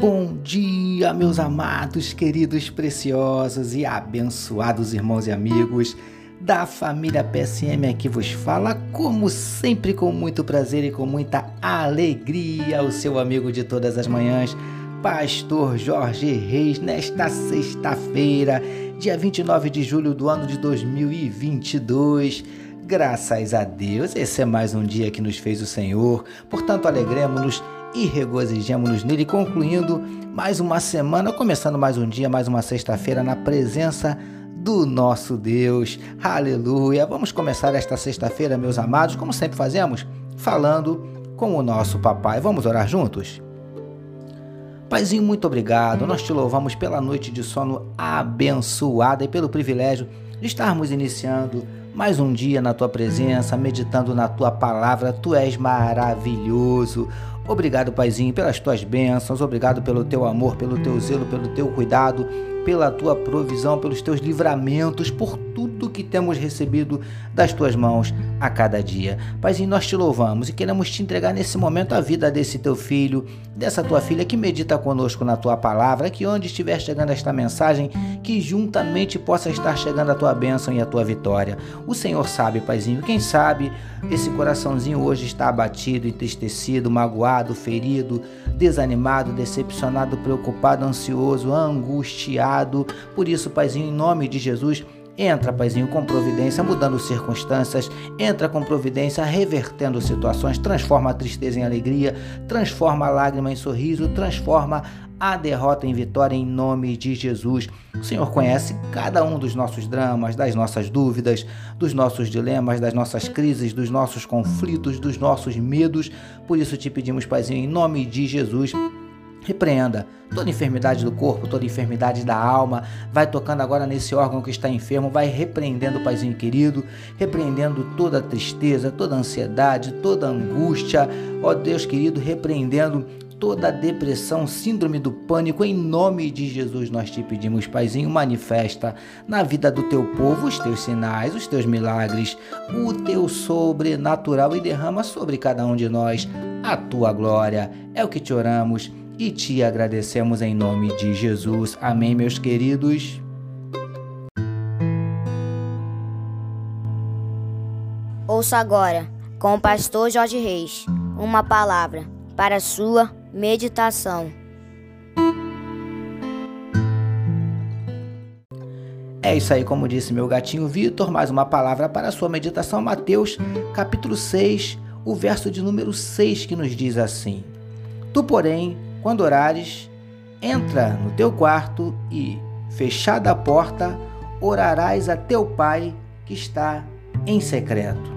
Bom dia, meus amados, queridos, preciosos e abençoados irmãos e amigos da família PSM aqui vos fala, como sempre, com muito prazer e com muita alegria, o seu amigo de todas as manhãs, Pastor Jorge Reis, nesta sexta-feira, dia 29 de julho do ano de 2022. Graças a Deus, esse é mais um dia que nos fez o Senhor, portanto, alegremos-nos e regozijemos-nos nele, concluindo mais uma semana, começando mais um dia, mais uma sexta-feira na presença do nosso Deus. Aleluia! Vamos começar esta sexta-feira, meus amados, como sempre fazemos, falando com o nosso papai. Vamos orar juntos? Paizinho, muito obrigado. Nós te louvamos pela noite de sono abençoada e pelo privilégio de estarmos iniciando mais um dia na tua presença, meditando na tua palavra. Tu és maravilhoso. Obrigado, Paizinho, pelas tuas bênçãos, obrigado pelo teu amor, pelo teu zelo, pelo teu cuidado, pela tua provisão, pelos teus livramentos, por tudo que temos recebido das tuas mãos a cada dia. Paizinho, nós te louvamos e queremos te entregar nesse momento a vida desse teu filho, dessa tua filha que medita conosco na tua palavra, que onde estiver chegando esta mensagem, que juntamente possa estar chegando a tua bênção e a tua vitória. O Senhor sabe, Paizinho, quem sabe esse coraçãozinho hoje está abatido, entristecido, magoado, ferido, desanimado, decepcionado, preocupado, ansioso, angustiado. Por isso, Paizinho, em nome de Jesus, Entra, paizinho, com providência, mudando circunstâncias, entra com providência, revertendo situações, transforma a tristeza em alegria, transforma a lágrima em sorriso, transforma a derrota em vitória em nome de Jesus. O Senhor conhece cada um dos nossos dramas, das nossas dúvidas, dos nossos dilemas, das nossas crises, dos nossos conflitos, dos nossos medos. Por isso te pedimos, Paizinho, em nome de Jesus, Repreenda toda enfermidade do corpo, toda enfermidade da alma. Vai tocando agora nesse órgão que está enfermo, vai repreendendo Paizinho querido, repreendendo toda tristeza, toda ansiedade, toda angústia. Ó Deus querido, repreendendo toda depressão, síndrome do pânico, em nome de Jesus nós te pedimos, Paizinho, manifesta na vida do teu povo os teus sinais, os teus milagres, o teu sobrenatural e derrama sobre cada um de nós a tua glória. É o que te oramos e te agradecemos em nome de Jesus. Amém, meus queridos. Ouça agora, com o pastor Jorge Reis, uma palavra para a sua meditação. É isso aí, como disse meu gatinho Vitor, mais uma palavra para a sua meditação, Mateus, capítulo 6, o verso de número 6 que nos diz assim: Tu, porém, quando orares, entra no teu quarto e, fechada a porta, orarás a teu pai que está em secreto.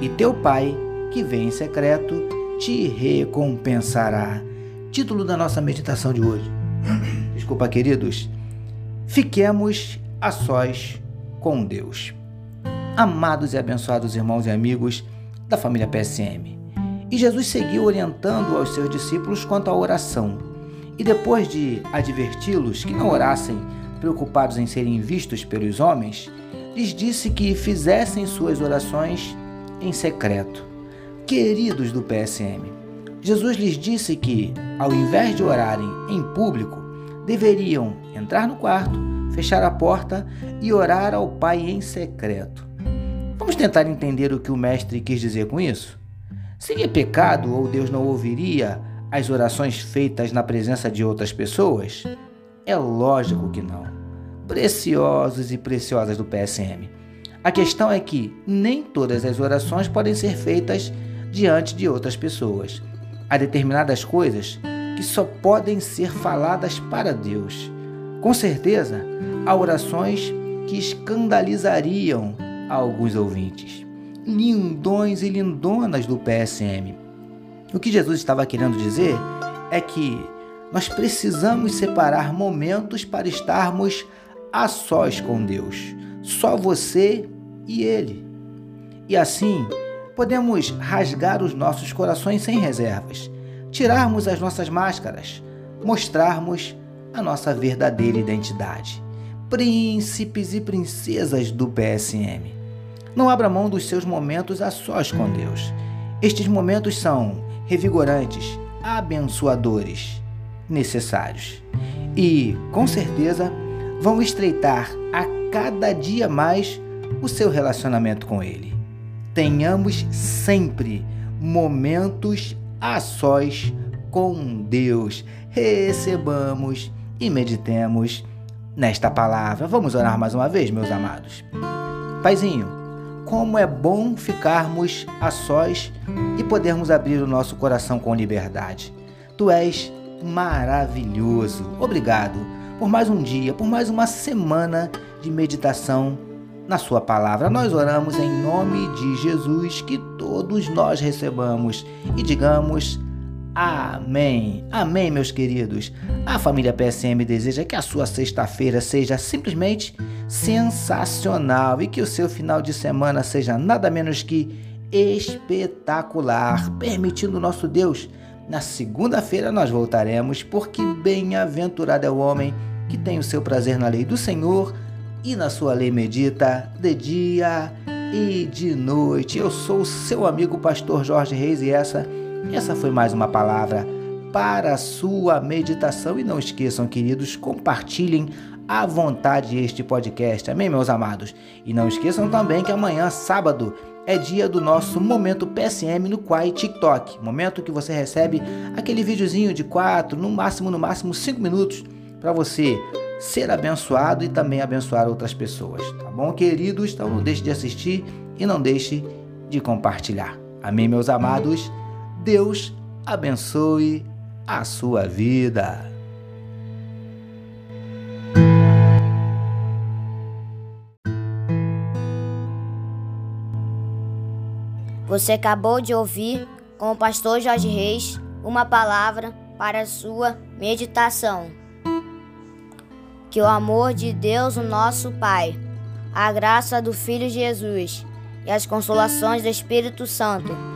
E teu pai, que vem em secreto, te recompensará. Título da nossa meditação de hoje. Desculpa, queridos. Fiquemos a sós com Deus. Amados e abençoados irmãos e amigos da família PSM. E Jesus seguiu orientando aos seus discípulos quanto à oração. E depois de adverti-los que não orassem preocupados em serem vistos pelos homens, lhes disse que fizessem suas orações em secreto. Queridos do PSM, Jesus lhes disse que, ao invés de orarem em público, deveriam entrar no quarto, fechar a porta e orar ao Pai em secreto. Vamos tentar entender o que o Mestre quis dizer com isso? Seria pecado ou Deus não ouviria as orações feitas na presença de outras pessoas? É lógico que não. Preciosos e preciosas do PSM. A questão é que nem todas as orações podem ser feitas diante de outras pessoas. Há determinadas coisas que só podem ser faladas para Deus. Com certeza, há orações que escandalizariam alguns ouvintes lindões e lindonas do PSM. O que Jesus estava querendo dizer é que nós precisamos separar momentos para estarmos a sós com Deus, só você e Ele. E assim podemos rasgar os nossos corações sem reservas, tirarmos as nossas máscaras, mostrarmos a nossa verdadeira identidade. Príncipes e princesas do PSM. Não abra mão dos seus momentos a sós com Deus. Estes momentos são revigorantes, abençoadores. necessários. E, com certeza, vão estreitar a cada dia mais o seu relacionamento com Ele. Tenhamos sempre momentos a sós com Deus. Recebamos e meditemos nesta palavra. Vamos orar mais uma vez, meus amados. Paizinho, como é bom ficarmos a sós e podermos abrir o nosso coração com liberdade. Tu és maravilhoso. Obrigado por mais um dia, por mais uma semana de meditação na Sua palavra. Nós oramos em nome de Jesus, que todos nós recebamos e digamos. Amém. Amém, meus queridos. A família PSM deseja que a sua sexta-feira seja simplesmente sensacional e que o seu final de semana seja nada menos que espetacular, permitindo nosso Deus. Na segunda-feira nós voltaremos, porque bem-aventurado é o homem que tem o seu prazer na lei do Senhor e na sua lei medita de dia e de noite. Eu sou o seu amigo pastor Jorge Reis e essa essa foi mais uma palavra para a sua meditação e não esqueçam, queridos, compartilhem à vontade este podcast. Amém, meus amados? E não esqueçam também que amanhã, sábado, é dia do nosso momento PSM no Quai TikTok. Momento que você recebe aquele videozinho de 4, no máximo, no máximo 5 minutos para você ser abençoado e também abençoar outras pessoas, tá bom, queridos? Então não deixe de assistir e não deixe de compartilhar. Amém, meus amados? Deus abençoe a sua vida. Você acabou de ouvir com o pastor Jorge Reis uma palavra para a sua meditação. Que o amor de Deus, o nosso Pai, a graça do Filho Jesus e as consolações do Espírito Santo